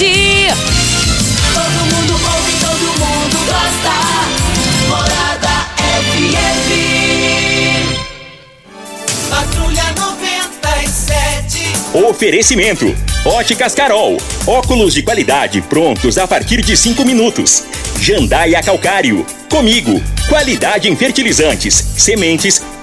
ti. Todo mundo ouve, todo mundo gosta. Morada FM. Patrulha 97. Oferecimento. Óticas Carol. Óculos de qualidade prontos a partir de 5 minutos. Jandaia Calcário. Comigo. Qualidade em fertilizantes, sementes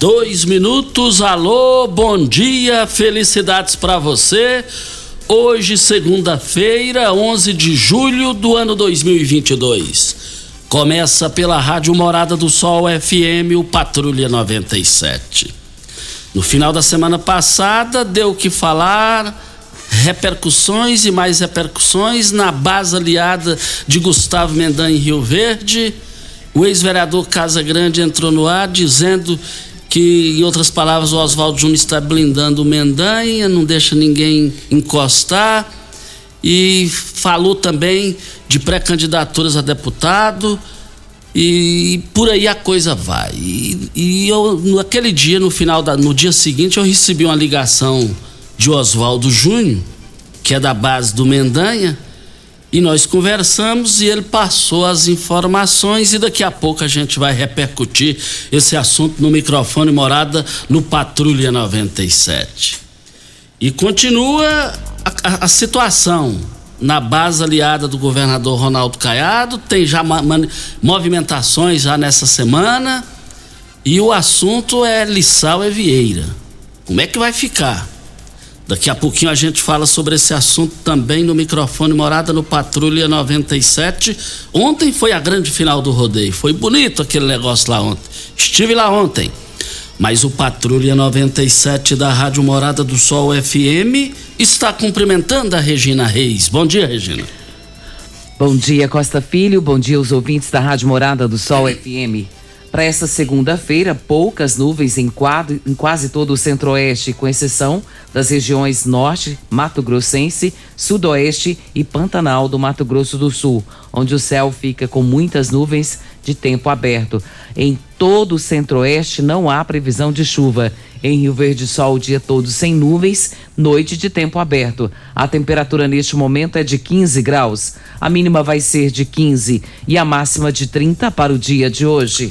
dois minutos. Alô, bom dia, felicidades para você. Hoje, segunda-feira, 11 de julho do ano 2022. Começa pela Rádio Morada do Sol FM, o Patrulha 97. No final da semana passada, deu o que falar repercussões e mais repercussões na base aliada de Gustavo Mendan em Rio Verde. O ex-vereador Casa Grande entrou no ar dizendo que, em outras palavras, o Oswaldo Júnior está blindando o Mendanha, não deixa ninguém encostar. E falou também de pré-candidaturas a deputado. E por aí a coisa vai. E, e eu, naquele dia, no final da, no dia seguinte, eu recebi uma ligação de Oswaldo Júnior, que é da base do Mendanha, e nós conversamos e ele passou as informações e daqui a pouco a gente vai repercutir esse assunto no microfone morada no Patrulha 97. E continua a, a, a situação na base aliada do governador Ronaldo Caiado, tem já movimentações já nessa semana e o assunto é Lissau e Vieira. Como é que vai ficar? Daqui a pouquinho a gente fala sobre esse assunto também no microfone Morada no Patrulha 97. Ontem foi a grande final do rodeio. Foi bonito aquele negócio lá ontem. Estive lá ontem. Mas o Patrulha 97 da Rádio Morada do Sol FM está cumprimentando a Regina Reis. Bom dia, Regina. Bom dia, Costa Filho. Bom dia, os ouvintes da Rádio Morada do Sol FM. Para esta segunda-feira, poucas nuvens em, quadro, em quase todo o centro-oeste, com exceção das regiões norte, Mato Grossense, sudoeste e Pantanal do Mato Grosso do Sul, onde o céu fica com muitas nuvens de tempo aberto. Em todo o centro-oeste não há previsão de chuva. Em Rio Verde, sol o dia todo sem nuvens, noite de tempo aberto. A temperatura neste momento é de 15 graus. A mínima vai ser de 15 e a máxima de 30 para o dia de hoje.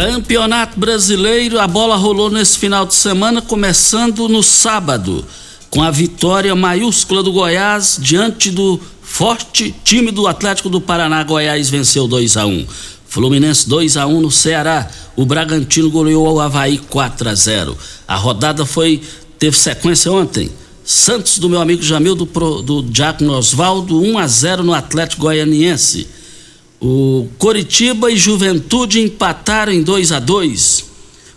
Campeonato Brasileiro, a bola rolou nesse final de semana, começando no sábado, com a vitória maiúscula do Goiás diante do forte time do Atlético do Paraná. Goiás venceu 2 a 1 Fluminense 2 a 1 no Ceará. O Bragantino goleou o Havaí 4 a 0 A rodada foi teve sequência ontem. Santos do meu amigo Jamil do, do Diácono Osvaldo 1 a 0 no Atlético Goianiense. O Coritiba e Juventude empataram em 2 a 2.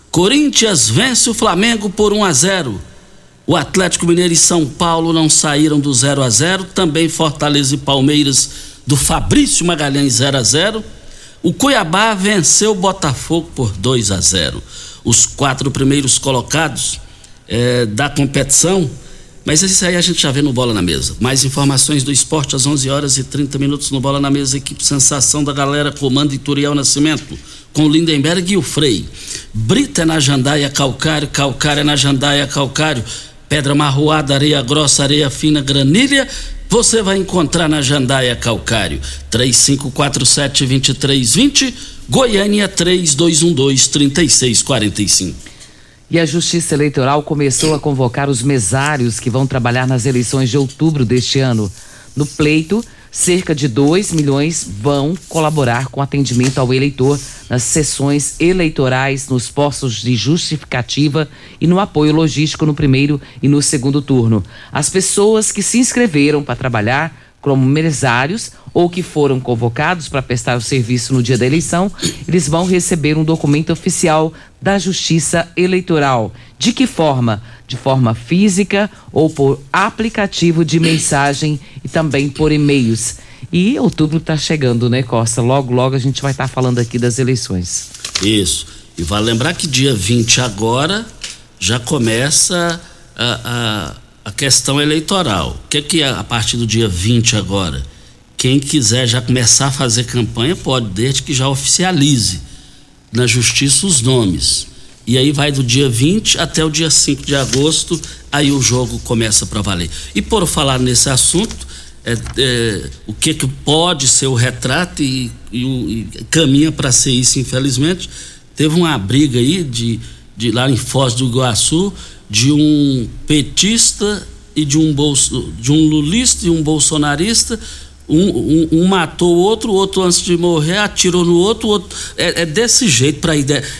Corinthians vence o Flamengo por 1 a 0. O Atlético Mineiro e São Paulo não saíram do 0 a 0. Também Fortaleza e Palmeiras do Fabrício Magalhães 0 a 0. O Cuiabá venceu o Botafogo por 2 a 0. Os quatro primeiros colocados eh, da competição mas isso aí a gente já vê no Bola na Mesa. Mais informações do esporte às 11 horas e 30 minutos no Bola na Mesa. Equipe Sensação da Galera, comando Ituriel Nascimento, com Lindenberg e o Frei. Brita é na Jandaia Calcário, Calcário é na Jandaia Calcário. Pedra marroada, areia grossa, areia fina, granilha. Você vai encontrar na Jandaia Calcário. 3547-2320, Goiânia 3212-3645. E a Justiça Eleitoral começou a convocar os mesários que vão trabalhar nas eleições de outubro deste ano. No pleito, cerca de 2 milhões vão colaborar com atendimento ao eleitor nas sessões eleitorais, nos postos de justificativa e no apoio logístico no primeiro e no segundo turno. As pessoas que se inscreveram para trabalhar como mesários ou que foram convocados para prestar o serviço no dia da eleição, eles vão receber um documento oficial da Justiça Eleitoral. De que forma? De forma física ou por aplicativo de mensagem e também por e-mails. E outubro está chegando, né, Costa? Logo, logo a gente vai estar tá falando aqui das eleições. Isso. E vale lembrar que dia 20 agora já começa a, a a questão eleitoral. O que, que é a partir do dia 20 agora? Quem quiser já começar a fazer campanha pode, desde que já oficialize na justiça os nomes. E aí vai do dia 20 até o dia 5 de agosto, aí o jogo começa para valer. E por falar nesse assunto, é, é, o que, que pode ser o retrato e, e, e caminha para ser isso, infelizmente. Teve uma briga aí de, de lá em Foz do Iguaçu de um petista e de um, bolso, de um lulista e um bolsonarista. Um, um, um, matou o outro, o outro antes de morrer atirou no outro, outro é, é, desse jeito para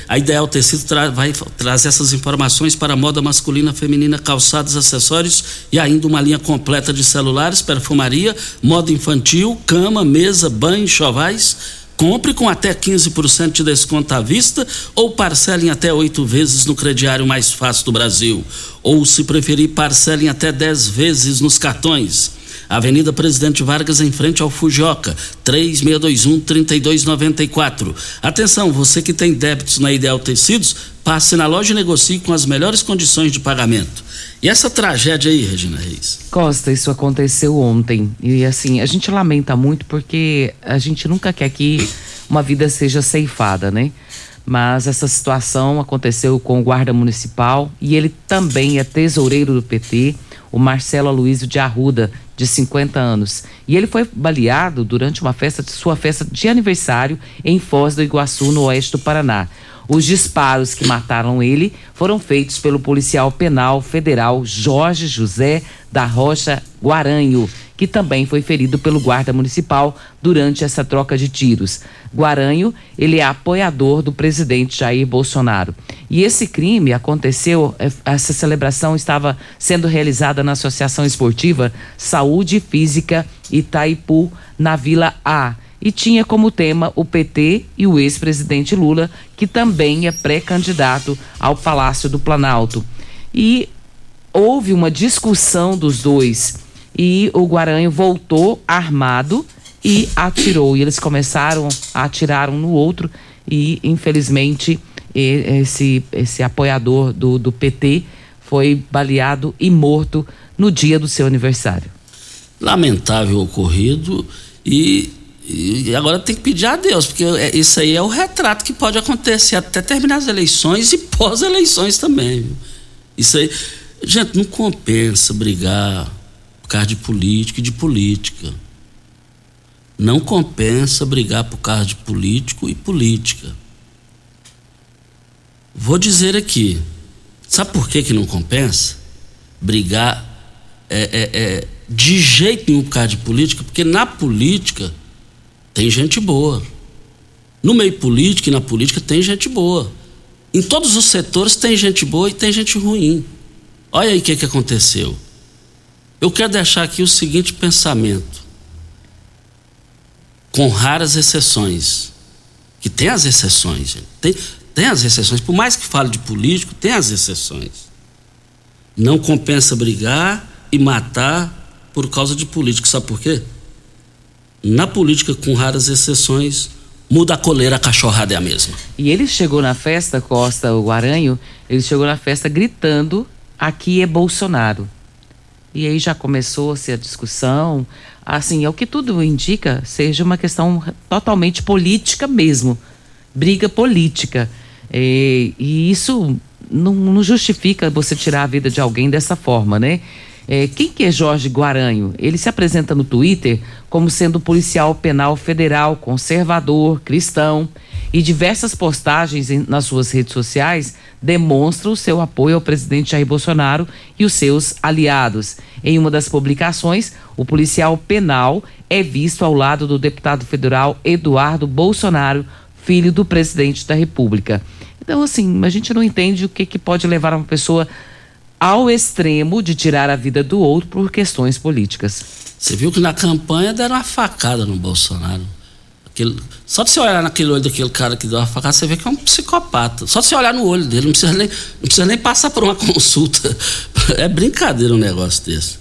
a Ideal Tecido tra, vai trazer essas informações para moda masculina, feminina, calçados, acessórios e ainda uma linha completa de celulares, perfumaria, moda infantil, cama, mesa, banho, chovais Compre com até 15% de desconto à vista ou parcele em até oito vezes no crediário mais fácil do Brasil. Ou, se preferir, parcele em até 10 vezes nos cartões. Avenida Presidente Vargas, em frente ao Fujioka, 3621-3294. Atenção, você que tem débitos na Ideal Tecidos, passe na loja e negocie com as melhores condições de pagamento. E essa tragédia aí, Regina Reis? Costa, isso aconteceu ontem. E assim, a gente lamenta muito porque a gente nunca quer que uma vida seja ceifada, né? Mas essa situação aconteceu com o guarda municipal e ele também é tesoureiro do PT, o Marcelo Aloysio de Arruda, de 50 anos. E ele foi baleado durante uma festa, sua festa de aniversário em Foz do Iguaçu, no oeste do Paraná. Os disparos que mataram ele foram feitos pelo policial penal federal Jorge José da Rocha Guaranho, que também foi ferido pelo guarda municipal durante essa troca de tiros. Guaranho, ele é apoiador do presidente Jair Bolsonaro. E esse crime aconteceu, é, essa celebração estava sendo realizada na Associação Esportiva Saúde Física Itaipu, na Vila A e tinha como tema o PT e o ex-presidente Lula, que também é pré-candidato ao Palácio do Planalto. E houve uma discussão dos dois e o Guaranho voltou armado e atirou. E eles começaram a atirar um no outro e, infelizmente, esse, esse apoiador do, do PT foi baleado e morto no dia do seu aniversário. Lamentável ocorrido e e agora tem que pedir a Deus, porque é, isso aí é o retrato que pode acontecer até terminar as eleições e pós-eleições também. Isso aí. Gente, não compensa brigar por causa de político e de política. Não compensa brigar por causa de político e política. Vou dizer aqui. Sabe por que, que não compensa? Brigar é, é, é, de jeito nenhum por causa de política, porque na política tem gente boa. No meio político e na política tem gente boa. Em todos os setores tem gente boa e tem gente ruim. Olha aí o que, que aconteceu. Eu quero deixar aqui o seguinte pensamento. Com raras exceções. Que tem as exceções, gente. Tem, tem as exceções. Por mais que fale de político, tem as exceções. Não compensa brigar e matar por causa de político. Sabe por quê? Na política, com raras exceções, muda a coleira, a cachorrada é a mesma. E ele chegou na festa, Costa, o Aranho, ele chegou na festa gritando: aqui é Bolsonaro. E aí já começou-se a discussão. Assim, é o que tudo indica, seja uma questão totalmente política mesmo. Briga política. E, e isso não, não justifica você tirar a vida de alguém dessa forma, né? É, quem que é Jorge Guaranho? Ele se apresenta no Twitter como sendo policial penal federal, conservador, cristão, e diversas postagens em, nas suas redes sociais demonstram o seu apoio ao presidente Jair Bolsonaro e os seus aliados. Em uma das publicações, o policial penal é visto ao lado do deputado federal Eduardo Bolsonaro, filho do presidente da República. Então, assim, a gente não entende o que, que pode levar uma pessoa ao extremo de tirar a vida do outro por questões políticas. Você viu que na campanha deram uma facada no Bolsonaro. Só de você olhar naquele olho daquele cara que deu uma facada, você vê que é um psicopata. Só de você olhar no olho dele, não precisa nem, não precisa nem passar por uma consulta. É brincadeira um negócio desse.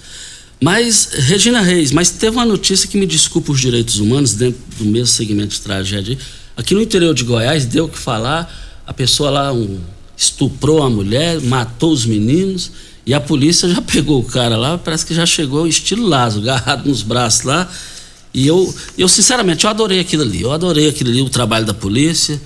Mas, Regina Reis, mas teve uma notícia que me desculpa os direitos humanos dentro do mesmo segmento de tragédia. Aqui no interior de Goiás, deu o que falar, a pessoa lá, um estuprou a mulher, matou os meninos e a polícia já pegou o cara lá, parece que já chegou estilo Lázaro, agarrado nos braços lá. E eu, eu sinceramente, eu adorei aquilo ali. Eu adorei aquilo ali, o trabalho da polícia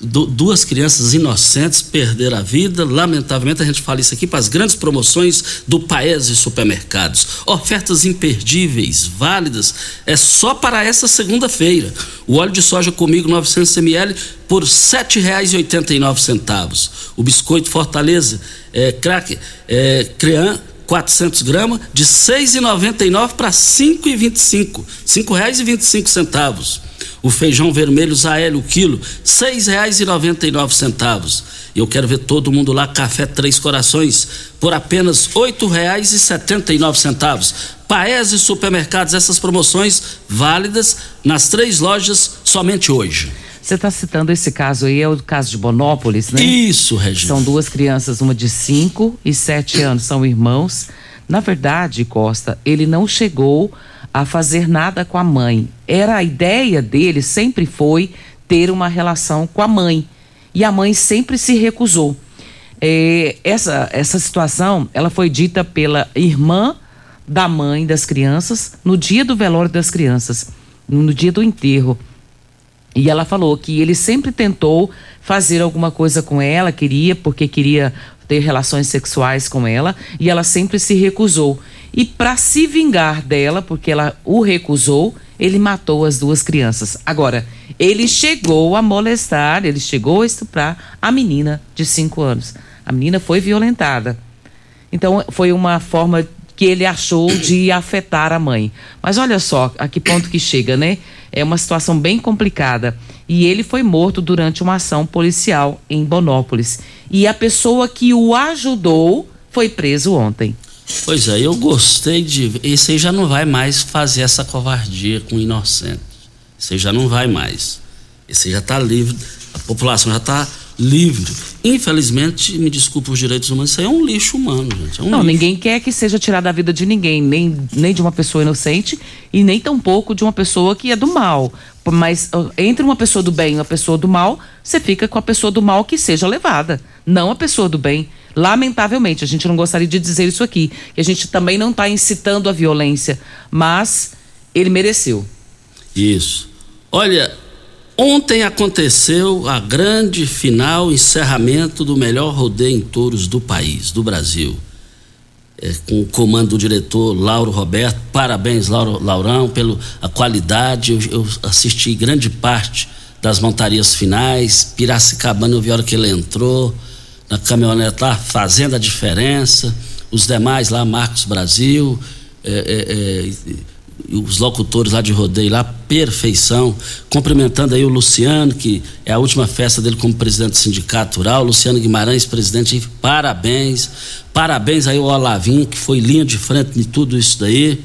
du duas crianças inocentes perderam a vida. Lamentavelmente, a gente fala isso aqui para as grandes promoções do Paese Supermercados. Ofertas imperdíveis, válidas, é só para essa segunda-feira. O óleo de soja comigo 900 ml por R$ 7,89. O biscoito Fortaleza, é, crack, é, Crean, 400 gramas, de R$ 6,99 para R$ 5,25. R$ 5,25 o feijão vermelho Zaélio, o quilo, R$ 6,99. E eu quero ver todo mundo lá, Café Três Corações, por apenas R$ 8,79. Paese Supermercados, essas promoções válidas nas três lojas somente hoje. Você está citando esse caso aí, é o caso de Bonópolis, né? Isso, Regina. São duas crianças, uma de 5 e 7 anos, são irmãos. Na verdade, Costa, ele não chegou a fazer nada com a mãe. Era a ideia dele, sempre foi ter uma relação com a mãe. E a mãe sempre se recusou. É, essa, essa situação, ela foi dita pela irmã da mãe das crianças no dia do velório das crianças, no dia do enterro. E ela falou que ele sempre tentou fazer alguma coisa com ela, queria, porque queria ter relações sexuais com ela, e ela sempre se recusou. E para se vingar dela, porque ela o recusou, ele matou as duas crianças. Agora, ele chegou a molestar, ele chegou a estuprar a menina de 5 anos. A menina foi violentada. Então, foi uma forma que ele achou de afetar a mãe. Mas olha só a que ponto que chega, né? É uma situação bem complicada. E ele foi morto durante uma ação policial em Bonópolis. E a pessoa que o ajudou foi preso ontem. Pois é, eu gostei de. Esse aí já não vai mais fazer essa covardia com inocentes. Esse aí já não vai mais. Esse aí já está livre. A população já está livre. Infelizmente, me desculpe os direitos humanos, isso aí é um lixo humano, gente. É um não, lixo. ninguém quer que seja tirada a vida de ninguém, nem, nem de uma pessoa inocente e nem tampouco de uma pessoa que é do mal. Mas entre uma pessoa do bem e uma pessoa do mal, você fica com a pessoa do mal que seja levada, não a pessoa do bem. Lamentavelmente, a gente não gostaria de dizer isso aqui, que a gente também não está incitando a violência, mas ele mereceu. Isso. Olha, ontem aconteceu a grande final, encerramento do melhor rodeio em touros do país, do Brasil. É, com o comando do diretor Lauro Roberto. Parabéns, Lauro, Laurão, pela qualidade. Eu, eu assisti grande parte das montarias finais. Piracicabana, eu vi a hora que ele entrou na caminhonete lá, fazendo a diferença. Os demais lá, Marcos Brasil, é, é, é, os locutores lá de rodeio lá, perfeição. Cumprimentando aí o Luciano, que é a última festa dele como presidente do Sindicato Rural. Luciano Guimarães, presidente, parabéns. Parabéns aí ao Olavinho, que foi linha de frente em tudo isso daí.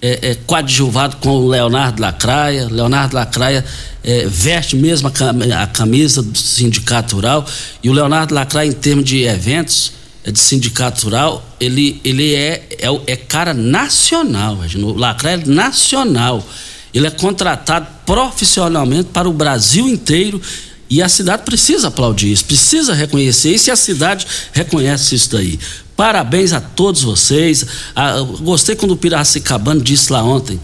É, é, coadjuvado com o Leonardo Lacraia. Leonardo Lacraia é, veste mesmo a, cam a camisa do Sindicato Rural. E o Leonardo Lacraia, em termos de eventos, de sindicato rural, ele, ele é, é, é cara nacional, o Lacraia é nacional. Ele é contratado profissionalmente para o Brasil inteiro e a cidade precisa aplaudir isso, precisa reconhecer isso e a cidade reconhece isso daí. Parabéns a todos vocês. Ah, gostei quando o Piracicabano disse lá ontem.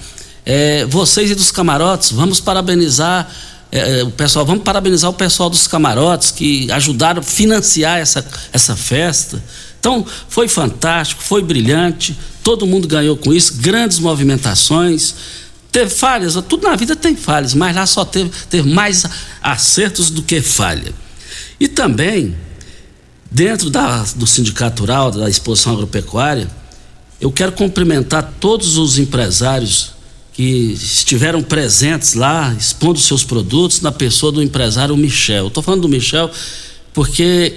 É, vocês e dos camarotes, vamos parabenizar é, o pessoal, vamos parabenizar o pessoal dos camarotes que ajudaram a financiar essa, essa festa. Então, foi fantástico, foi brilhante, todo mundo ganhou com isso, grandes movimentações. Teve falhas, tudo na vida tem falhas, mas lá só teve, teve mais acertos do que falha. E também, dentro da, do Sindicato Rural, da Exposição Agropecuária, eu quero cumprimentar todos os empresários que estiveram presentes lá, expondo seus produtos, na pessoa do empresário Michel. Estou falando do Michel porque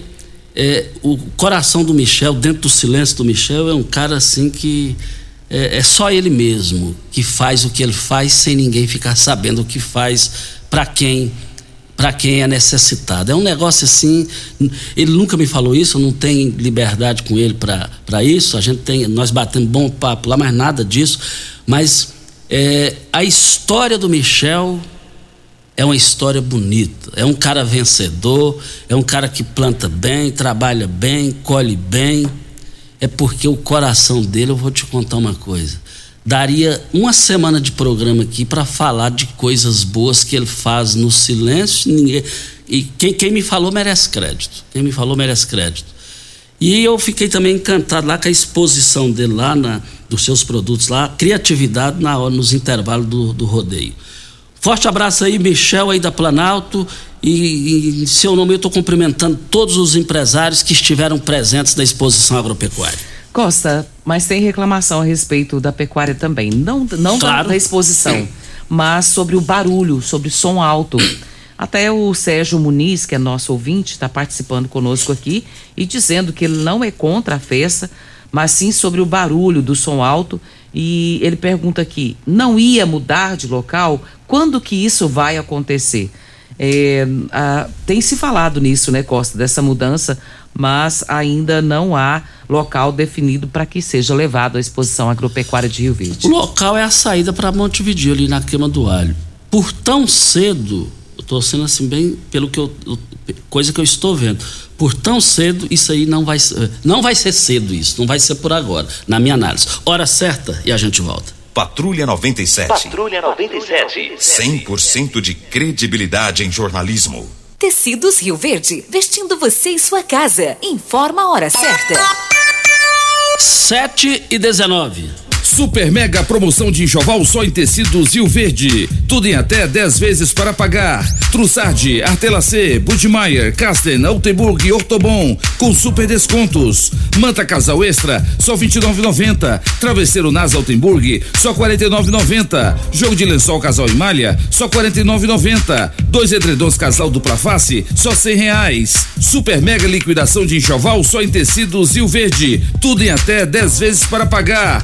é, o coração do Michel, dentro do silêncio do Michel, é um cara assim que é, é, só ele mesmo que faz o que ele faz sem ninguém ficar sabendo o que faz para quem para quem é necessitado. É um negócio assim, ele nunca me falou isso, eu não tenho liberdade com ele para isso. A gente tem, nós batemos bom papo lá, mas nada disso. Mas é, a história do Michel é uma história bonita. É um cara vencedor, é um cara que planta bem, trabalha bem, colhe bem é porque o coração dele, eu vou te contar uma coisa. Daria uma semana de programa aqui para falar de coisas boas que ele faz no silêncio. Ninguém, e quem, quem me falou merece crédito. Quem me falou merece crédito. E eu fiquei também encantado lá com a exposição dele lá, na, dos seus produtos lá, criatividade na hora, nos intervalos do, do rodeio. Forte abraço aí, Michel aí da Planalto e, em seu nome eu estou cumprimentando todos os empresários que estiveram presentes na exposição agropecuária. Costa, mas tem reclamação a respeito da pecuária também. Não, não Claro. da exposição, mas sobre o barulho, sobre o som alto. Até o Sérgio Muniz, que é nosso ouvinte, está participando conosco aqui e dizendo que ele não é contra a festa, mas sim sobre o barulho do som alto. E ele pergunta aqui: não ia mudar de local? Quando que isso vai acontecer? É, ah, tem se falado nisso, né, Costa, dessa mudança, mas ainda não há local definido para que seja levado à exposição agropecuária de Rio Verde. O local é a saída para Montevideo, ali na queima do alho. Por tão cedo, sendo assim bem pelo que eu, coisa que eu estou vendo. Por tão cedo, isso aí não vai ser, não vai ser cedo isso, não vai ser por agora, na minha análise. Hora certa e a gente volta. Patrulha 97. Patrulha 97. 100% de credibilidade em jornalismo. Tecidos Rio Verde, vestindo você e sua casa. Informa a hora certa. 7 e 19. Super mega promoção de enxoval só em tecidos Rio Verde. Tudo em até 10 vezes para pagar. Trussardi, Artelacê, Budmeier, Casten, Altenburg e Ortobon com super descontos. Manta Casal Extra só 29,90. Travesseiro Nasa Altenburg só 49,90. Jogo de lençol Casal e Malha só 49,90. Dois edredons Casal dupla face só 100 reais. Super mega liquidação de enxoval só em tecidos Rio Verde. Tudo em até 10 vezes para pagar.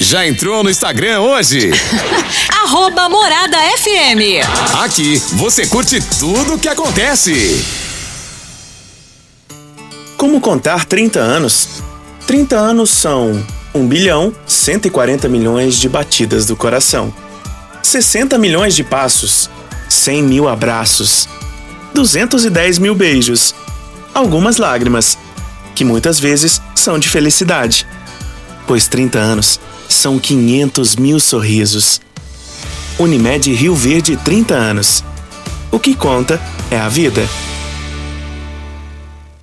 Já entrou no Instagram hoje? Arroba Morada FM. Aqui você curte tudo o que acontece. Como contar 30 anos? 30 anos são 1 bilhão 140 milhões de batidas do coração, 60 milhões de passos, 100 mil abraços, 210 mil beijos, algumas lágrimas, que muitas vezes são de felicidade, pois 30 anos são 500 mil sorrisos. Unimed Rio Verde 30 anos. O que conta é a vida.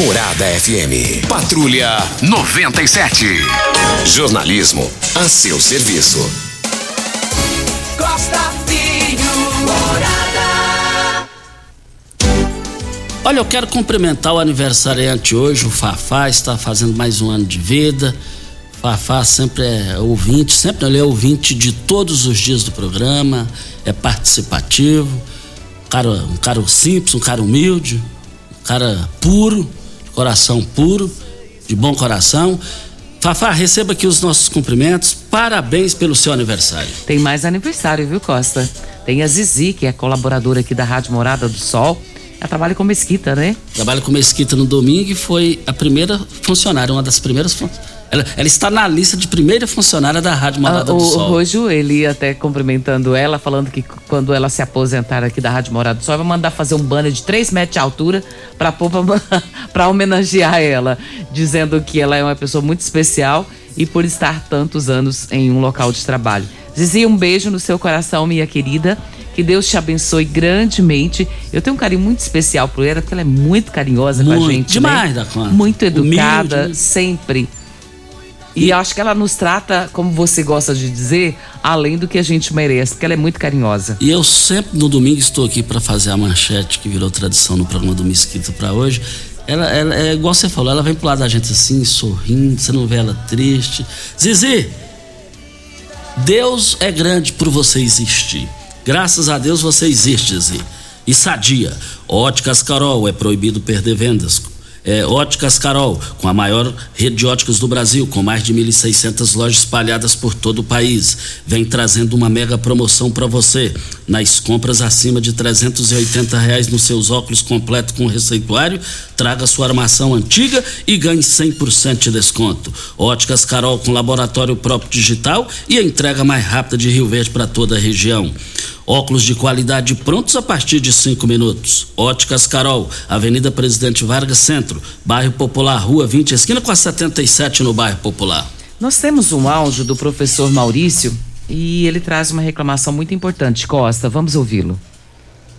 Morada FM. Patrulha 97. Jornalismo a seu serviço. Costa Filho, morada. Olha, eu quero cumprimentar o aniversariante hoje, o Fafá, está fazendo mais um ano de vida. Fafá sempre é ouvinte, sempre ele é ouvinte de todos os dias do programa, é participativo, um cara, um cara simples, um cara humilde, um cara puro, coração puro, de bom coração. Fafá, receba aqui os nossos cumprimentos, parabéns pelo seu aniversário. Tem mais aniversário, viu, Costa? Tem a Zizi, que é colaboradora aqui da Rádio Morada do Sol. Ela trabalha com mesquita, né? Trabalha com Mesquita no domingo e foi a primeira funcionária, uma das primeiras funcionárias. Ela, ela está na lista de primeira funcionária da Rádio Morada Ah, o, do o Sol. Rojo, ele ia até cumprimentando ela, falando que quando ela se aposentar aqui da Rádio Morada do Sol, vai mandar fazer um banner de 3 metros de altura pra homenagear ela, dizendo que ela é uma pessoa muito especial e por estar tantos anos em um local de trabalho. Zizi, um beijo no seu coração, minha querida. Que Deus te abençoe grandemente. Eu tenho um carinho muito especial por ela, porque ela é muito carinhosa com a Muito, gente. demais né? da conta. Muito educada, Humilde, né? sempre. E acho que ela nos trata, como você gosta de dizer, além do que a gente merece, porque ela é muito carinhosa. E eu sempre no domingo estou aqui para fazer a manchete que virou tradição no programa do Mesquita para hoje. Ela, ela é igual você falou, ela vem pro lado da gente assim, sorrindo, você não vê ela triste. Zizi, Deus é grande por você existir. Graças a Deus você existe, Zizi. E sadia, Óticas Carol, é proibido perder vendas. É, Óticas Carol, com a maior rede de óticas do Brasil, com mais de 1.600 lojas espalhadas por todo o país, vem trazendo uma mega promoção para você. Nas compras acima de 380 reais nos seus óculos completo com receituário, traga sua armação antiga e ganhe 100% de desconto. Óticas Carol com laboratório próprio digital e a entrega mais rápida de Rio Verde para toda a região. Óculos de qualidade prontos a partir de cinco minutos. Óticas Carol, Avenida Presidente Vargas Centro, Bairro Popular, Rua 20, esquina com a 77 no Bairro Popular. Nós temos um áudio do professor Maurício e ele traz uma reclamação muito importante. Costa, vamos ouvi-lo.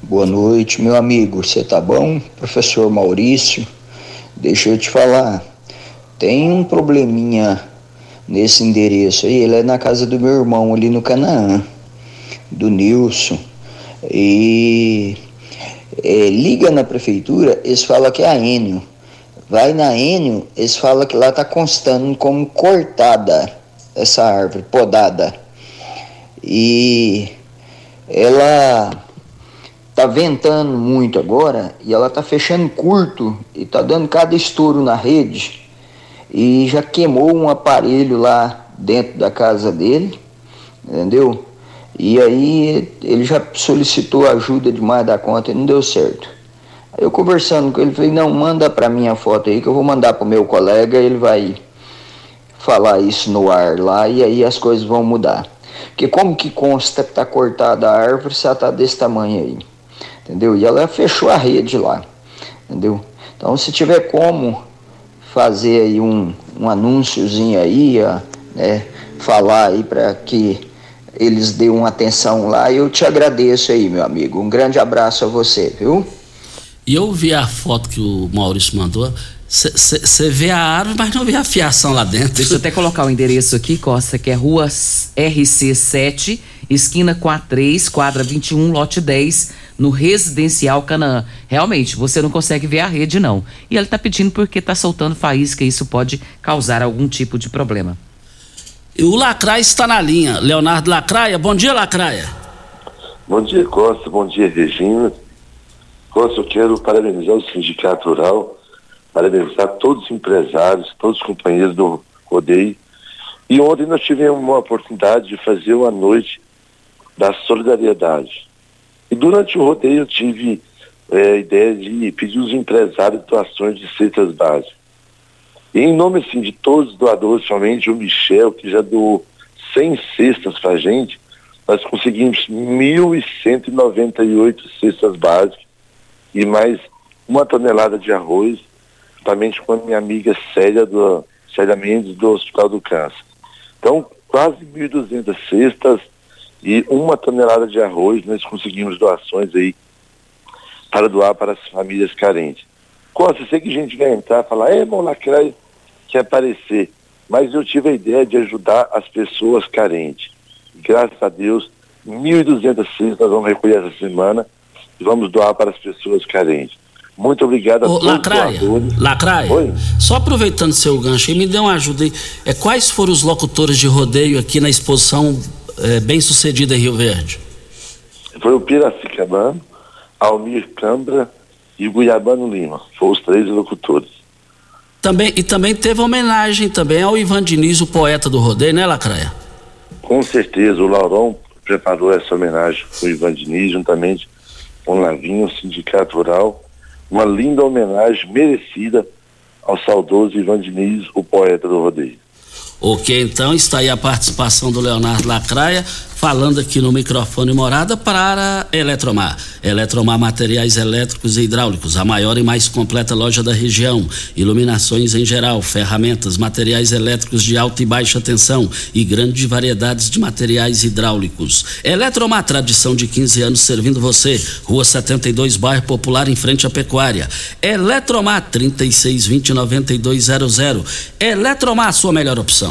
Boa noite, meu amigo. Você tá bom? Professor Maurício, deixa eu te falar. Tem um probleminha nesse endereço aí. Ele é na casa do meu irmão ali no Canaã, do Nilson. E é, liga na prefeitura, eles falam que é a Enio. Vai na Enio, eles falam que lá tá constando como cortada essa árvore, podada. E ela tá ventando muito agora e ela tá fechando curto e tá dando cada estouro na rede e já queimou um aparelho lá dentro da casa dele, entendeu? E aí ele já solicitou ajuda demais da conta e não deu certo. Aí eu conversando com ele, falei, não, manda pra mim a foto aí que eu vou mandar pro meu colega, ele vai falar isso no ar lá e aí as coisas vão mudar. Porque como que consta que tá cortada a árvore se ela tá desse tamanho aí? Entendeu? E ela fechou a rede lá. Entendeu? Então se tiver como fazer aí um, um anúnciozinho aí, né, falar aí para que eles dêem uma atenção lá, eu te agradeço aí, meu amigo. Um grande abraço a você, viu? E eu vi a foto que o Maurício mandou. Você vê a árvore, mas não vê a fiação lá dentro. Deixa eu até colocar o endereço aqui, Costa, que é rua RC7, esquina com a 3, quadra 21, lote 10, no Residencial Canaã. Realmente, você não consegue ver a rede, não. E ele tá pedindo porque tá soltando faísca e isso pode causar algum tipo de problema. E o Lacraia está na linha. Leonardo Lacraia, bom dia, Lacraia. Bom dia, Costa. Bom dia, Regina. Costa, eu quero parabenizar o Sindicato Rural, parabenizar todos os empresários, todos os companheiros do rodeio. E ontem nós tivemos uma oportunidade de fazer uma noite da solidariedade. E durante o rodeio eu tive a ideia de pedir aos empresários doações de cestas básicas. E em nome assim, de todos os doadores, somente o Michel, que já doou 100 cestas para a gente, nós conseguimos 1.198 cestas básicas e mais uma tonelada de arroz, juntamente com a minha amiga Célia, do, Célia Mendes, do Hospital do Câncer. Então, quase 1.200 cestas e uma tonelada de arroz, nós conseguimos doações aí para doar para as famílias carentes. Costa, sei que a gente vai entrar e falar, é, bom, lacraia quer aparecer, mas eu tive a ideia de ajudar as pessoas carentes. Graças a Deus, 1.200 cestas nós vamos recolher essa semana vamos doar para as pessoas carentes. Muito obrigado a Ô, todos Lacraia, doadores. Lacraia, Oi? só aproveitando seu gancho aí, me dê uma ajuda aí. É, quais foram os locutores de rodeio aqui na exposição é, bem sucedida em Rio Verde? Foi o Piracicabano, Almir Cambra e o Guiabano Lima. Foram os três locutores. Também, e também teve homenagem também ao Ivan Diniz, o poeta do rodeio, né, Lacraia? Com certeza, o Laurão preparou essa homenagem para o Ivan Diniz, juntamente o Lavinho, Sindicato Rural. Uma linda homenagem merecida ao saudoso Ivan Diniz, o poeta do rodeio. Ok, então está aí a participação do Leonardo Lacraia falando aqui no microfone morada para Eletromar. Eletromar Materiais Elétricos e Hidráulicos, a maior e mais completa loja da região. Iluminações em geral, ferramentas, materiais elétricos de alta e baixa tensão e grandes variedades de materiais hidráulicos. Eletromar, tradição de 15 anos servindo você. Rua 72, bairro Popular, em frente à Pecuária. Eletromar 3620 9200. Eletromar, sua melhor opção.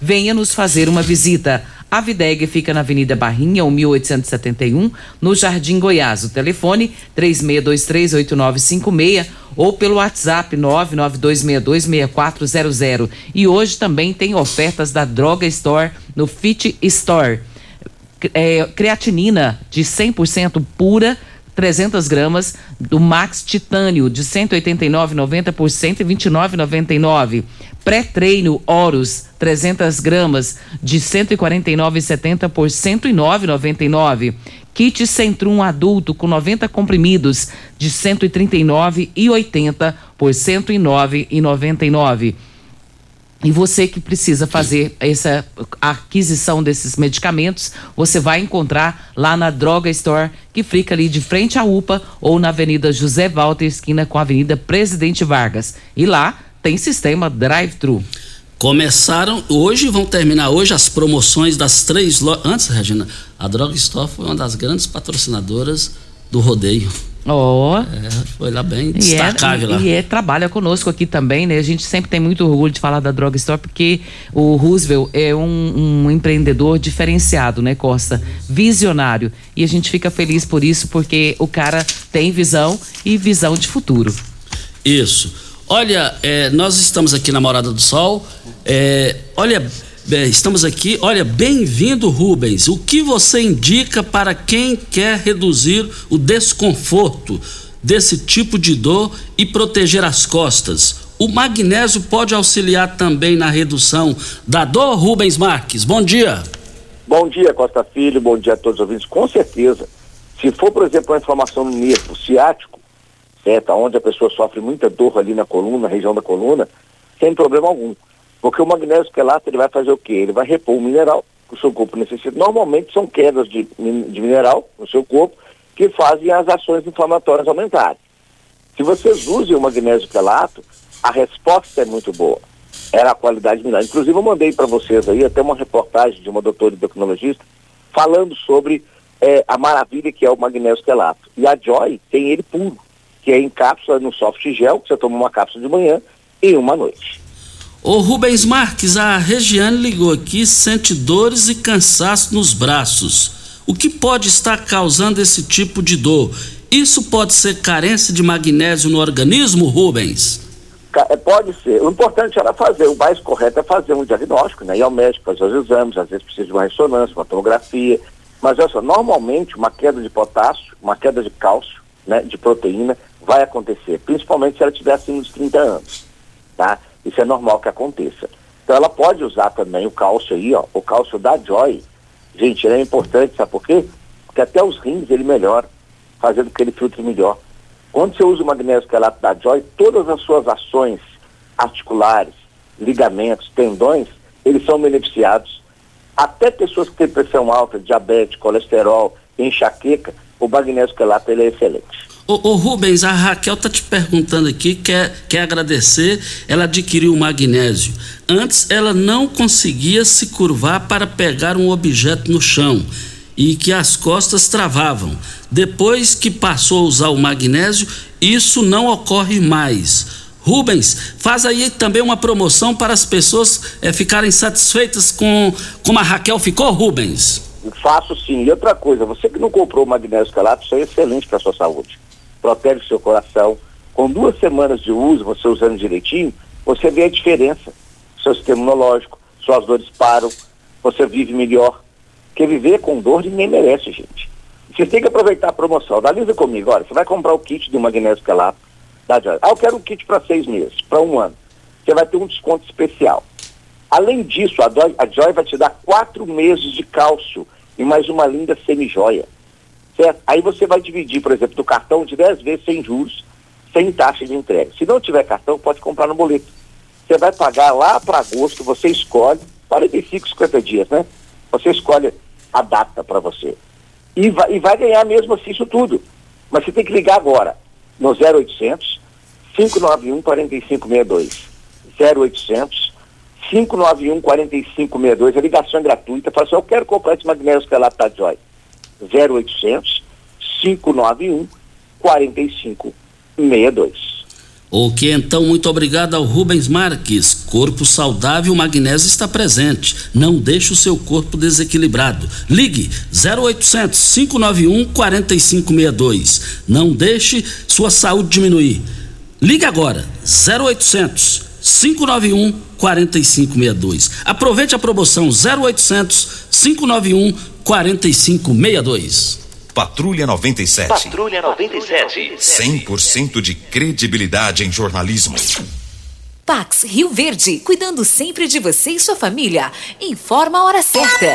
Venha nos fazer uma visita. A Videg fica na Avenida Barrinha, 1871, no Jardim Goiás. O telefone 36238956 ou pelo WhatsApp 992626400. E hoje também tem ofertas da Droga Store no Fit Store. É, creatinina de 100% pura 300 gramas do Max Titânio de 189,90 por 129,99. Pré-treino Horus 300 gramas de 149,70 por 109,99. Kit Centrum adulto com 90 comprimidos de 139,80 por 109,99. E você que precisa fazer essa aquisição desses medicamentos, você vai encontrar lá na Droga Store, que fica ali de frente à UPA ou na Avenida José Walter, esquina com a Avenida Presidente Vargas. E lá tem sistema drive-thru. Começaram hoje, vão terminar hoje as promoções das três lojas. Antes, Regina, a Droga Store foi uma das grandes patrocinadoras do rodeio. Ó. É, foi lá bem E é, destacável e, lá. e é, trabalha conosco aqui também, né? A gente sempre tem muito orgulho de falar da Droga Store, porque o Roosevelt é um, um empreendedor diferenciado, né, Costa? Visionário. E a gente fica feliz por isso, porque o cara tem visão e visão de futuro. Isso. Olha, é, nós estamos aqui na Morada do Sol. É, olha, é, estamos aqui. Olha, bem-vindo, Rubens. O que você indica para quem quer reduzir o desconforto desse tipo de dor e proteger as costas? O magnésio pode auxiliar também na redução da dor, Rubens Marques. Bom dia. Bom dia, Costa Filho, bom dia a todos os ouvintes. Com certeza, se for, por exemplo, uma inflamação no nervo ciático, certo, onde a pessoa sofre muita dor ali na coluna, na região da coluna, sem problema algum. Porque o magnésio quelato, ele vai fazer o quê? Ele vai repor o mineral que o seu corpo necessita. Normalmente são quedas de, de mineral no seu corpo que fazem as ações inflamatórias aumentarem. Se vocês usem o magnésio quelato, a resposta é muito boa. Era a qualidade mineral. Inclusive, eu mandei para vocês aí até uma reportagem de uma doutora endocrinologista falando sobre eh, a maravilha que é o magnésio quelato. E a Joy tem ele puro, que é em cápsula no soft gel, que você toma uma cápsula de manhã e uma à noite. Ô Rubens Marques, a Regiane ligou aqui, sente dores e cansaço nos braços. O que pode estar causando esse tipo de dor? Isso pode ser carência de magnésio no organismo, Rubens? É, Pode ser. O importante era fazer, o mais correto é fazer um diagnóstico, né? Ir ao médico, fazer os exames, às vezes precisa de uma ressonância, uma tomografia. Mas olha só, normalmente uma queda de potássio, uma queda de cálcio, né, de proteína, vai acontecer, principalmente se ela tiver acima dos 30 anos, tá? Isso é normal que aconteça. Então ela pode usar também o cálcio aí, ó, o cálcio da Joy. Gente, ele é importante, sabe por quê? Porque até os rins ele melhora, fazendo com que ele filtre melhor. Quando você usa o magnésio quelato da Joy, todas as suas ações articulares, ligamentos, tendões, eles são beneficiados. Até pessoas que têm pressão alta, diabetes, colesterol, enxaqueca, o magnésio quelato ele é excelente. Ô, ô, Rubens, a Raquel tá te perguntando aqui, quer, quer agradecer, ela adquiriu magnésio. Antes ela não conseguia se curvar para pegar um objeto no chão e que as costas travavam. Depois que passou a usar o magnésio, isso não ocorre mais. Rubens, faz aí também uma promoção para as pessoas é, ficarem satisfeitas com como a Raquel ficou, Rubens. Faço sim. E outra coisa, você que não comprou o magnésio quelato, isso é excelente para sua saúde. Protege o seu coração. Com duas semanas de uso, você usando direitinho, você vê a diferença. Seu sistema imunológico, suas dores param, você vive melhor. Porque viver com dor ninguém merece, gente. Você tem que aproveitar a promoção. Analisa comigo, olha, você vai comprar o kit do magnésio quelato Joy. Ah, eu quero um kit para seis meses, para um ano. Você vai ter um desconto especial. Além disso, a Joy, a Joy vai te dar quatro meses de cálcio e mais uma linda semi-joia. Certo? Aí você vai dividir, por exemplo, do cartão de 10 vezes sem juros, sem taxa de entrega. Se não tiver cartão, pode comprar no boleto. Você vai pagar lá para agosto, você escolhe, 45, 50 dias, né? Você escolhe a data para você. E vai, e vai ganhar mesmo assim isso tudo. Mas você tem que ligar agora no 0800 591 4562. 0800 591 4562. A ligação é gratuita. Fala assim, eu quero comprar esse magnésio quelato da Joy. 0800 591 4562. Ok, então muito obrigado ao Rubens Marques. Corpo saudável, magnésio está presente. Não deixe o seu corpo desequilibrado. Ligue 0800 591 4562. Não deixe sua saúde diminuir. Ligue agora 0800 591 4562. Aproveite a promoção 0800 591 4562. Patrulha 97. Patrulha 97. 100% de credibilidade em jornalismo. Pax Rio Verde, cuidando sempre de você e sua família. Informa a hora certa.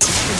Thank you.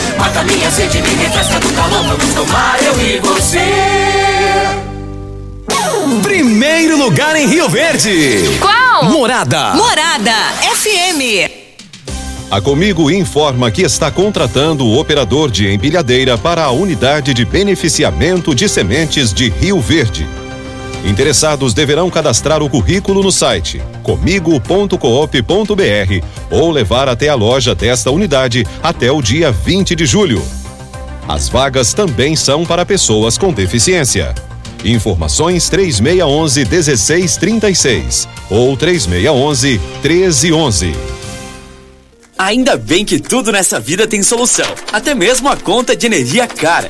Mata minha sede, me refresca do calor. Vamos tomar eu e você. Primeiro lugar em Rio Verde. Qual? Morada. Morada FM. A Comigo informa que está contratando o operador de empilhadeira para a unidade de beneficiamento de sementes de Rio Verde. Interessados deverão cadastrar o currículo no site comigo.coop.br ou levar até a loja desta unidade até o dia 20 de julho. As vagas também são para pessoas com deficiência. Informações 3611 1636 ou 3611 1311. Ainda bem que tudo nessa vida tem solução, até mesmo a conta de energia cara.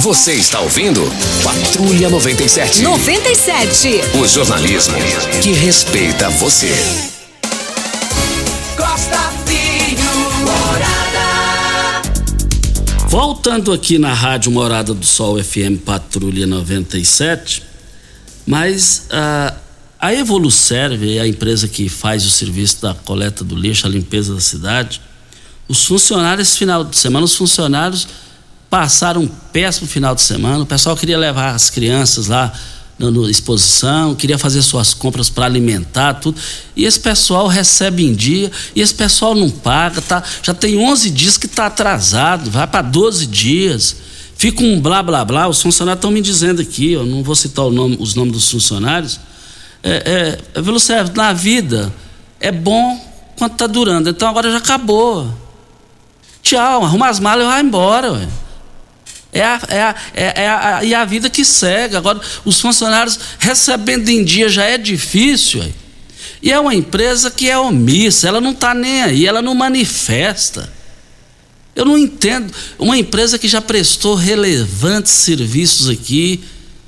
Você está ouvindo Patrulha 97. 97. O jornalismo que respeita você. Costa Filho Morada. Voltando aqui na Rádio Morada do Sol FM Patrulha 97, mas a, a Evoluserve, a empresa que faz o serviço da coleta do lixo, a limpeza da cidade, os funcionários, esse final de semana, os funcionários passaram um péssimo final de semana. O pessoal queria levar as crianças lá na, exposição, queria fazer suas compras para alimentar, tudo. E esse pessoal recebe em dia e esse pessoal não paga, tá? Já tem 11 dias que está atrasado, vai para 12 dias. Fica um blá blá blá. Os funcionários estão me dizendo aqui, eu não vou citar nome, os nomes dos funcionários. É, é, Velocerve, na vida é bom quanto está durando. Então agora já acabou. Tchau, arruma as malas e vai embora. Ué. É a, é, a, é, é a, e a vida que segue. Agora, os funcionários recebendo em dia já é difícil. E é uma empresa que é omissa, ela não está nem aí, ela não manifesta. Eu não entendo. Uma empresa que já prestou relevantes serviços aqui,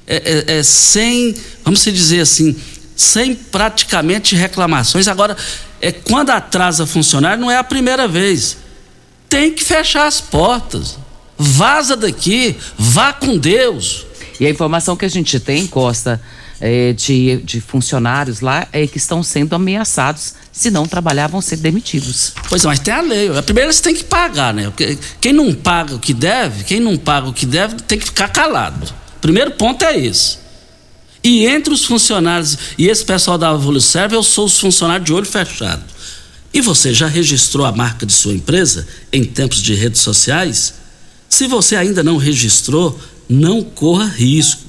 é, é, é sem, vamos dizer assim, sem praticamente reclamações. Agora, é, quando atrasa funcionário, não é a primeira vez. Tem que fechar as portas vaza daqui, vá com Deus. E a informação que a gente tem, Costa, é, de, de funcionários lá é que estão sendo ameaçados, se não trabalhar vão ser demitidos. Pois é, mas tem a lei. Primeiro eles têm que pagar, né? Porque quem não paga o que deve, quem não paga o que deve, tem que ficar calado. Primeiro ponto é esse. E entre os funcionários e esse pessoal da Evoluserve, eu sou os funcionários de olho fechado. E você já registrou a marca de sua empresa em tempos de redes sociais? Se você ainda não registrou, não corra risco.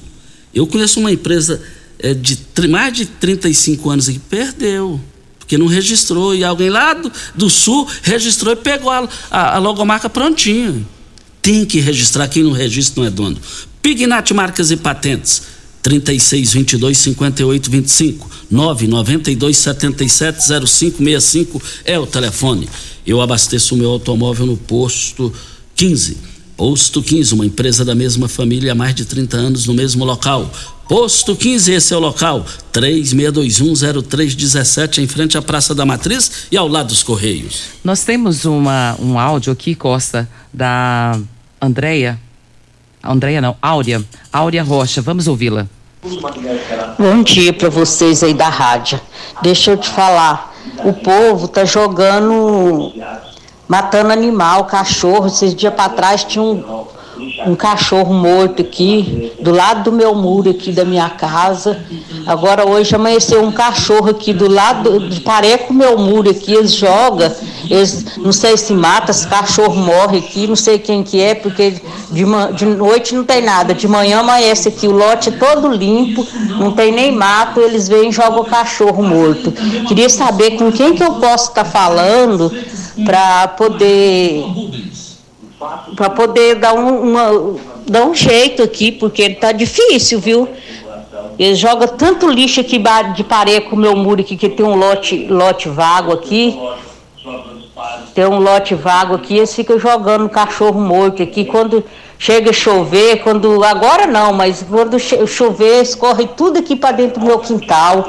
Eu conheço uma empresa é, de mais de 35 anos que perdeu, porque não registrou, e alguém lá do, do sul registrou e pegou a, a, a logomarca prontinha. Tem que registrar, quem não registra não é dono. Pignat Marcas e Patentes. 36 22 58 25 992 77 0565 é o telefone. Eu abasteço o meu automóvel no posto 15 Posto 15, uma empresa da mesma família há mais de 30 anos no mesmo local. Posto 15, esse é o local. 36210317, em frente à Praça da Matriz e ao lado dos Correios. Nós temos uma, um áudio aqui, Costa, da Andréia. Andréia não, Áurea. Áurea Rocha. Vamos ouvi-la. Bom dia para vocês aí da rádio. Deixa eu te falar. O povo tá jogando matando animal, cachorro. Esses dias para trás tinha um, um cachorro morto aqui, do lado do meu muro aqui da minha casa. Agora hoje amanheceu um cachorro aqui do lado, com o meu muro aqui, eles jogam, eles não sei se mata, esse cachorro morre aqui, não sei quem que é, porque de, de noite não tem nada, de manhã amanhece aqui, o lote é todo limpo, não tem nem mato, eles vêm e jogam o cachorro morto. Queria saber com quem que eu posso estar tá falando para poder para poder dar um, uma, dar um jeito aqui, porque tá difícil, viu? Eles jogam tanto lixo aqui de parede com o meu muro aqui, que tem um lote, lote vago aqui. Tem um lote vago aqui, eles ficam jogando cachorro morto aqui. Quando chega a chover, quando. Agora não, mas quando chover, escorre tudo aqui para dentro do meu quintal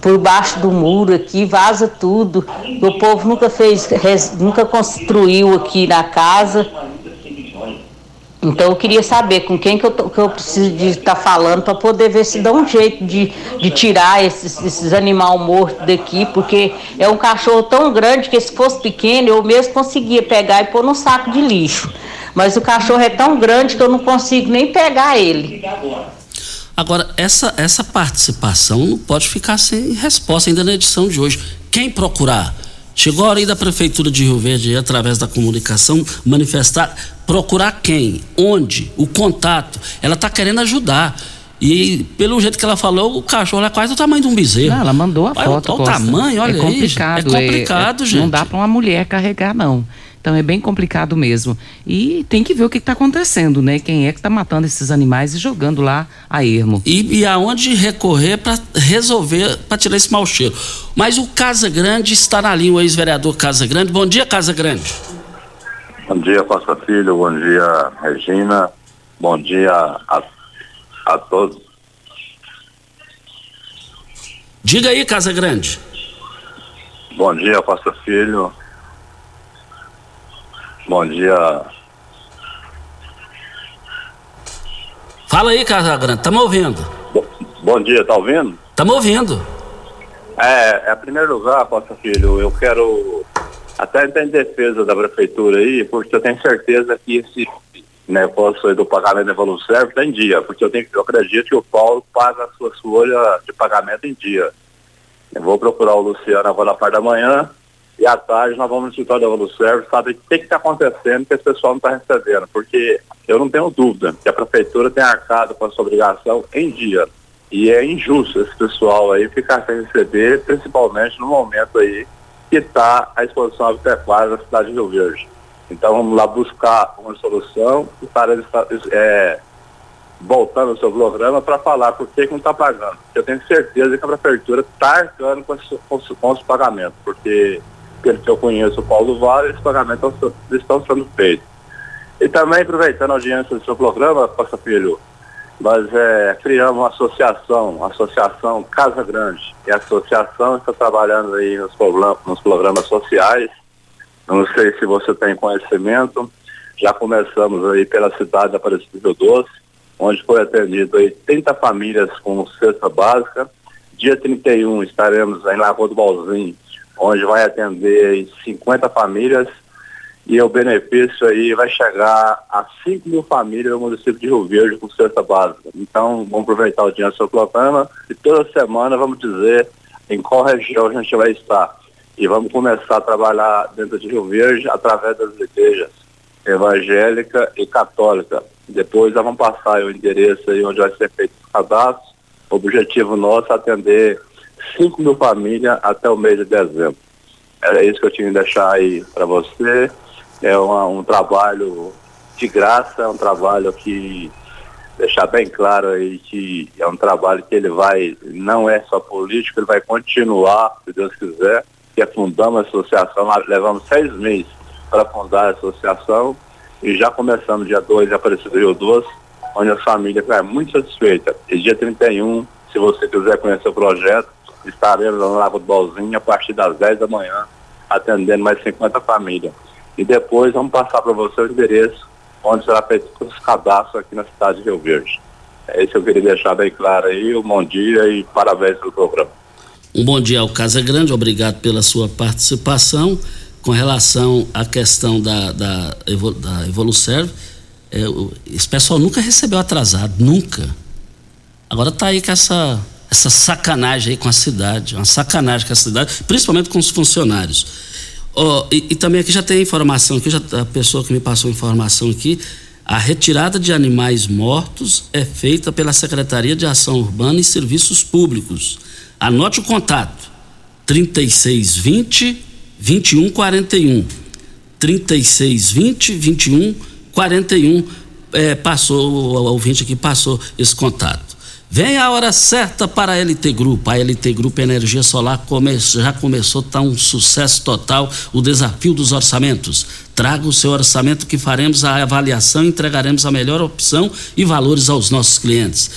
por baixo do muro aqui, vaza tudo. O povo nunca fez, nunca construiu aqui na casa. Então eu queria saber com quem que eu, tô- que eu preciso de estar falando para poder ver se dá um jeito de, de tirar esses, esses animais mortos daqui, porque é um cachorro tão grande que se fosse pequeno eu mesmo conseguia pegar e pôr num saco de lixo. Mas o cachorro é tão grande que eu não consigo nem pegar ele. Agora, essa, essa participação não pode ficar sem resposta ainda na edição de hoje. Quem procurar? Chegou a hora aí da Prefeitura de Rio Verde, através da comunicação, manifestar. Procurar quem? Onde? O contato. Ela está querendo ajudar. E pelo jeito que ela falou, o cachorro é quase do tamanho de um bezerro. Não, ela mandou a Olha foto. o Costa. tamanho, olha é aí, complicado. É complicado, é- gente. Não dá para uma mulher carregar, não. Então é bem complicado mesmo. E tem que ver o que está acontecendo, né? Quem é que está matando esses animais e jogando lá a ermo. E, e aonde recorrer para resolver, para tirar esse mau cheiro. Mas o Casa Grande está na linha, o ex-vereador Casa Grande. Bom dia, Casa Grande. Bom dia, Costa Filho. Bom dia, Regina. Bom dia a, a todos. Diga aí, Casa Grande. Bom dia, Costa Filho. Bom dia. Fala aí, Casa Grande. Estamos ouvindo. Bom dia, tá ouvindo? Estamos ouvindo. É, é, em primeiro lugar, Costa Filho, eu quero até entrar em defesa da prefeitura aí, porque eu tenho certeza que esse negócio aí do pagamento da Evoluserve está em dia, porque eu, tenho, eu acredito que o Paulo paga a sua folha de pagamento em dia. Eu vou procurar o Luciano agora na parte da manhã e à tarde nós vamos no escritório da Evoluserve, saber o que está acontecendo que esse pessoal não está recebendo, porque eu não tenho dúvida que a prefeitura tem arcado com a sua obrigação em dia. E é injusto esse pessoal aí ficar sem receber, principalmente no momento aí que está a exposição agropecuária na cidade de Rio Verde. Então vamos lá buscar uma solução e para eles é, voltando ao seu programa para falar por que, não está pagando. Eu tenho certeza que a prefeitura está arcando com, com, com os pagamentos, porque pelo que eu conheço o Paulo Vale, esses pagamentos estão, sendo feitos. E também aproveitando a audiência do seu programa, Costa Filho, nós é, criamos uma associação, a Associação Casa Grande. E a associação está trabalhando aí nos, program- nos programas sociais. Não sei se você tem conhecimento. Já começamos aí pela cidade de Aparecida do Doce, onde foi atendido aí 30 famílias com cesta básica. Dia 31 estaremos em Lagoa do Balzinho, onde vai atender aí 50 famílias e o benefício aí vai chegar a 5 mil famílias no município de Rio Verde com cesta básica. Então, vamos aproveitar o dia do seu programa e toda semana vamos dizer em qual região a gente vai estar. E vamos começar a trabalhar dentro de Rio Verde através das igrejas evangélica e católica. Depois nós vamos passar o endereço aí onde vai ser feito o cadastro. O objetivo nosso é atender 5 mil famílias até o mês de dezembro. Era isso que eu tinha que deixar aí para você. É uma- um trabalho de graça, é um trabalho que deixar bem claro aí que é um trabalho que ele vai, não é só político, ele vai continuar, se Deus quiser, que fundamos a associação, levamos seis meses para fundar a associação e já começamos dia 2 em Aparecido Rio Doce, onde a família vai muito satisfeita. E dia 31, se você quiser conhecer o projeto, estaremos no Lago do Balzinho a partir das 10 da manhã, atendendo mais 50 famílias. E depois vamos passar para você o endereço onde será feito os cadastros aqui na cidade de Rio Verde. É isso que eu queria deixar bem claro aí. Um bom dia e parabéns pelo programa. Um bom dia ao Casa Grande, obrigado pela sua participação. Com relação à questão da, da, da Evoluserve, é, esse pessoal nunca recebeu atrasado, nunca. Agora tá aí com essa, essa sacanagem aí com a cidade, uma sacanagem com a cidade, principalmente com os funcionários. Ó, e, e também aqui já tem informação, aqui já, a pessoa que me passou informação aqui, a retirada de animais mortos é feita pela Secretaria de Ação Urbana e Serviços Públicos. Anote o contato: 3620 2141. 3620 2141. É, passou, o ouvinte aqui passou esse contato. Vem a hora certa para a LT Grupo. A LT Grupo Energia Solar come- já começou, está um sucesso total, o desafio dos orçamentos. Traga o seu orçamento que faremos a avaliação entregaremos a melhor opção e valores aos nossos clientes.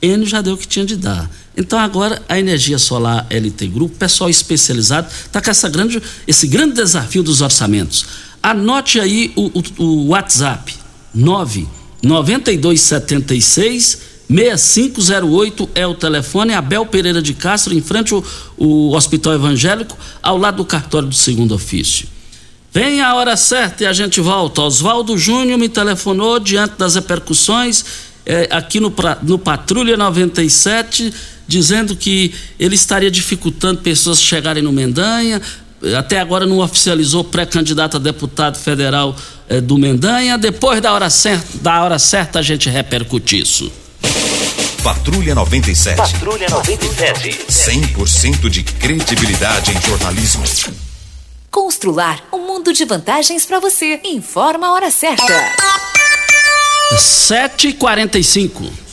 Enio já deu o que tinha de dar. Então agora a energia solar LT Grupo, pessoal especializado, está com essa grande, esse grande desafio dos orçamentos. Anote aí o, o- o WhatsApp 9276 6508 é o telefone, Abel Pereira de Castro, em frente ao, Hospital Evangélico, ao lado do cartório do segundo ofício. Vem a hora certa e a gente volta. Oswaldo Júnior me telefonou diante das repercussões eh, aqui no, no Patrulha 97, dizendo que ele estaria dificultando pessoas chegarem no Mendanha. Até agora não oficializou pré-candidato a deputado federal eh, do Mendanha. Depois da hora, certa, da hora certa a gente repercute isso. Patrulha 97. Patrulha 97. 100% de credibilidade em jornalismo. Constrular um mundo de vantagens para você. Informa a hora certa. 7h45.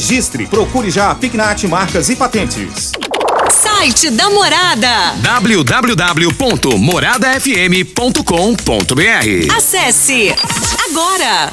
registre, procure já a Pignat Marcas e Patentes. Site da Morada. www.moradafm.com.br Acesse agora.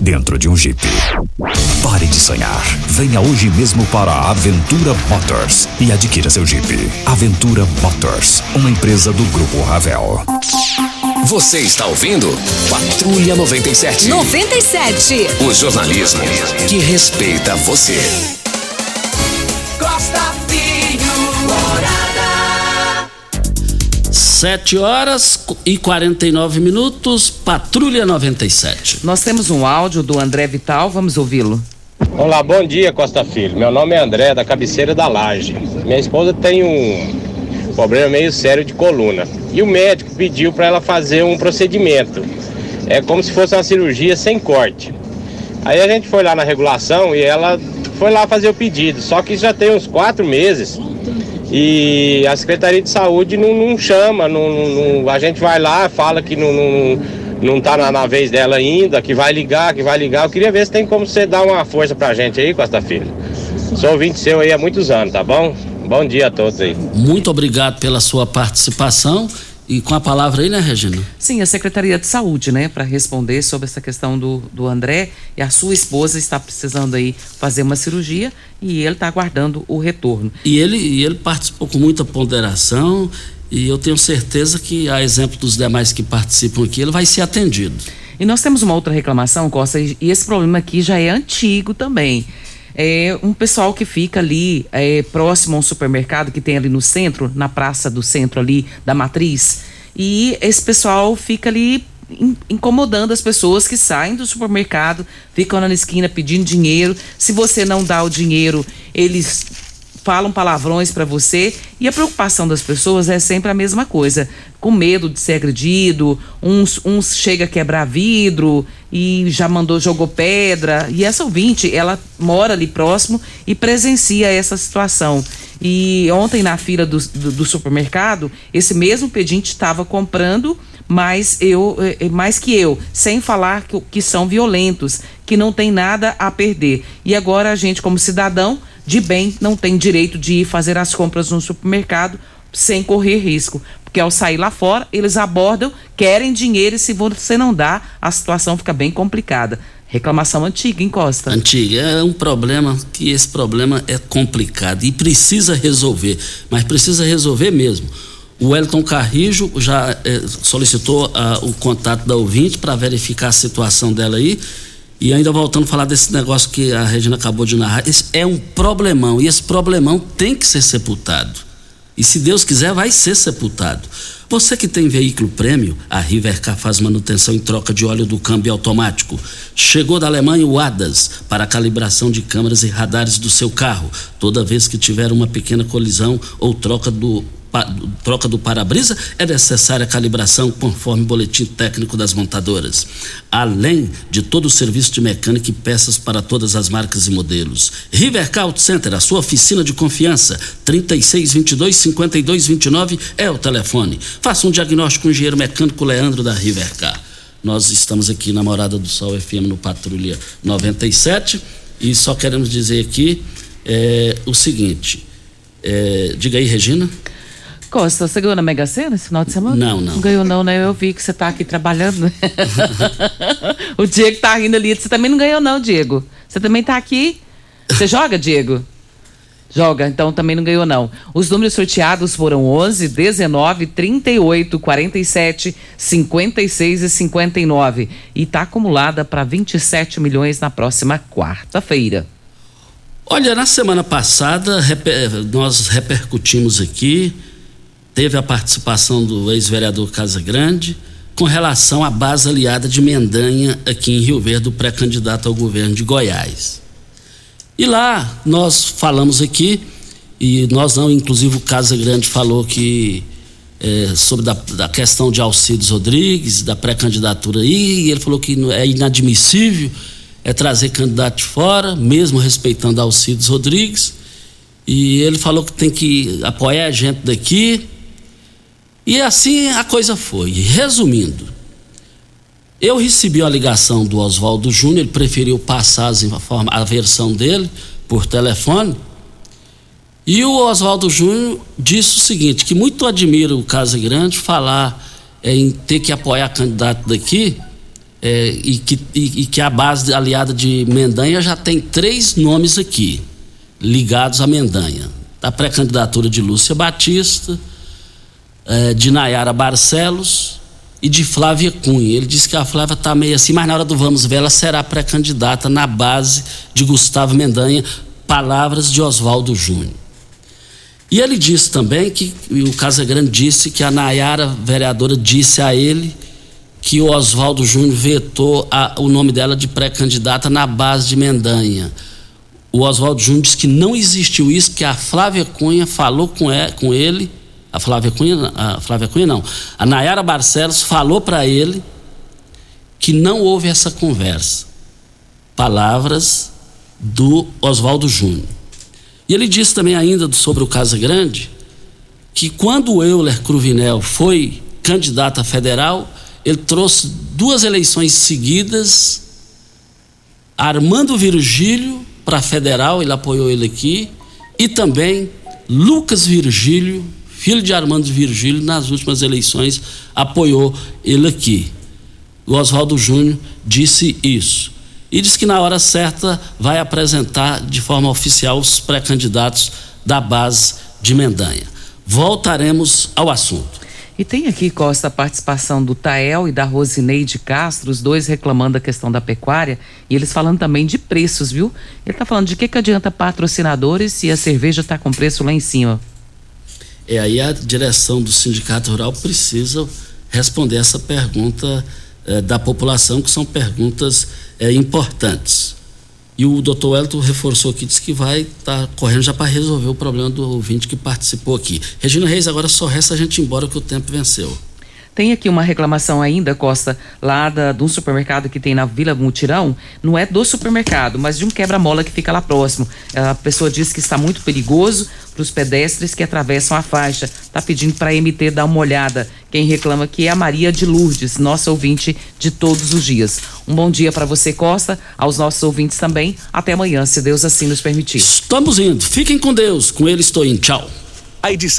dentro de um Jeep. Pare de sonhar. Venha hoje mesmo para a Aventura Motors e adquira seu Jeep. Aventura Motors, uma empresa do Grupo Ravel. Você está ouvindo Patrulha 97. 97. O jornalismo que respeita você. Costa Filho, 7 horas e 49 minutos, Patrulha 97. Nós temos um áudio do André Vital, vamos ouvi-lo. Olá, bom dia Costa Filho. Meu nome é André, da cabeceira da Laje. Minha esposa tem um problema meio sério de coluna. E o médico pediu para ela fazer um procedimento. É como se fosse uma cirurgia sem corte. Aí a gente foi lá na regulação e ela foi lá fazer o pedido. Só que já tem uns quatro meses e a Secretaria de Saúde não, não chama, não, não- a gente vai lá, fala que não, não, não tá na, na vez dela ainda, que vai ligar, que vai ligar. Eu queria ver se tem como você dar uma força pra gente aí, Costa Filho. Sou ouvinte seu aí há muitos anos, tá bom? Bom dia a todos aí. Muito obrigado pela sua participação. E com a palavra aí, né, Regina? Sim, a Secretaria de Saúde, né, para responder sobre essa questão do, do André. E a sua esposa está precisando aí fazer uma cirurgia e ele está aguardando o retorno. E ele, e ele participou com muita ponderação e eu tenho certeza que, a exemplo dos demais que participam aqui, ele vai ser atendido. E nós temos uma outra reclamação, Costa, e esse problema aqui já é antigo também. É um pessoal que fica ali é, próximo a um supermercado que tem ali no centro, na praça do centro ali da matriz. E esse pessoal fica ali in- incomodando as pessoas que saem do supermercado, ficam na esquina pedindo dinheiro. Se você não dá o dinheiro, eles falam palavrões para você e a preocupação das pessoas é sempre a mesma coisa, com medo de ser agredido, uns, uns chega a quebrar vidro e já mandou jogou pedra. E essa ouvinte ela mora ali próximo e presencia essa situação. E ontem na fila do, do, do supermercado esse mesmo pedinte estava comprando mais eu eh, mais que eu sem falar que, que são violentos que não tem nada a perder. E agora a gente como cidadão de bem não tem direito de ir fazer as compras no supermercado sem correr risco. Porque ao sair lá fora, eles abordam, querem dinheiro e se você não dá, a situação fica bem complicada. Reclamação antiga, hein, Costa? Antiga. É um problema que esse problema é complicado e precisa resolver, mas precisa resolver mesmo. O Wellington Carrijo já eh, solicitou ah, o contato da ouvinte para verificar a situação dela aí. E ainda voltando a falar desse negócio que a Regina acabou de narrar, esse é um problemão e esse problemão tem que ser sepultado. E se Deus quiser, vai ser sepultado. Você que tem veículo prêmio, a Rivercar faz manutenção em troca de óleo do câmbio automático. Chegou da Alemanha o ADAS para calibração de câmeras e radares do seu carro. Toda vez que tiver uma pequena colisão ou troca do troca do para-brisa, é necessária a calibração conforme o boletim técnico das montadoras. Além de todo o serviço de mecânica e peças para todas as marcas e modelos. Rivercar Auto Center, a sua oficina de confiança. 3622-5229 é o telefone. Faça um diagnóstico com o engenheiro mecânico Leandro da Rivercar. Nós estamos aqui na Morada do Sol FM no Patrulha 97 e só queremos dizer aqui é, o seguinte. é, diga aí, Regina. Costa, você ganhou na Mega Sena esse final de semana? Não, não. Não ganhou não, né? Eu vi que você tá aqui trabalhando. o Diego tá rindo ali. Você também não ganhou não, Diego. Você também tá aqui. Você joga, Diego? Joga, então também não ganhou não. Os números sorteados foram 11, 19, 38, 47, 56 e 59. E tá acumulada para 27 milhões na próxima quarta-feira. Olha, na semana passada nós repercutimos aqui, teve a participação do ex-vereador Casa Grande com relação à base aliada de Mendanha aqui em Rio Verde, pré-candidato ao governo de Goiás. E lá nós falamos aqui, e nós não, inclusive o Casa Grande falou que é, sobre da, da questão de Alcides Rodrigues, da pré-candidatura aí, e ele falou que é inadmissível é trazer candidato de fora, mesmo respeitando Alcides Rodrigues. E ele falou que tem que apoiar a gente daqui. E assim a coisa foi. Resumindo, eu recebi a ligação do Oswaldo Júnior, ele preferiu passar a versão dele por telefone. E o Oswaldo Júnior disse o seguinte: que muito admira o Casa Grande falar é, em ter que apoiar candidato daqui, é, e, que, e- e que a base aliada de Mendanha já tem três nomes aqui, ligados a Mendanha. Da pré-candidatura de Lúcia Batista, é, de Nayara Barcelos e de Flávia Cunha. Ele disse que a Flávia está meio assim, mas na hora do vamos ver, ela será pré-candidata na base de Gustavo Mendanha, palavras de Oswaldo Júnior. E ele disse também que, o Casagrande disse que a Nayara, vereadora, disse a ele que o Oswaldo Júnior vetou a- o nome dela de pré-candidata na base de Mendanha. O Oswaldo Júnior disse que não existiu isso, que a Flávia Cunha falou com, com ele, a Flávia Cunha, a Flávia Cunha não, a Nayara Barcelos falou para ele que não houve essa conversa. Palavras do Oswaldo Júnior. E ele disse também ainda sobre o Casa Grande que quando o Euler Cruvinel foi candidato a federal, ele trouxe duas eleições seguidas, Armando Virgílio para federal, ele apoiou ele aqui, e também Lucas Virgílio, filho de Armando Virgílio, nas últimas eleições apoiou ele aqui. O Oswaldo Júnior disse isso. E disse que na hora certa vai apresentar de forma oficial os pré-candidatos da base de Mendanha. Voltaremos ao assunto. E tem aqui, Costa, a participação do Tael e da Rosineide Castro, os dois reclamando da questão da pecuária, e eles falando também de preços, viu? Ele está falando de que, que adianta patrocinadores se a cerveja está com preço lá em cima. É, aí a direção do Sindicato Rural precisa responder essa pergunta eh, da população, que são perguntas eh, importantes. E o doutor Wellington reforçou aqui, disse que vai estar tá correndo já para resolver o problema do ouvinte que participou aqui. Regina Reis, agora só resta a gente ir embora que o tempo venceu. Tem aqui uma reclamação ainda, Costa, lá da, de um supermercado que tem na Vila Mutirão. Não é do supermercado, mas de um quebra-mola que fica lá próximo. A pessoa diz que está muito perigoso para os pedestres que atravessam a faixa. Está pedindo para a MT dar uma olhada. Quem reclama aqui é a Maria de Lourdes, nossa ouvinte de todos os dias. Um bom dia para você, Costa, aos nossos ouvintes também. Até amanhã, se Deus assim nos permitir. Estamos indo. Fiquem com Deus. Com ele estou indo. Tchau. A edição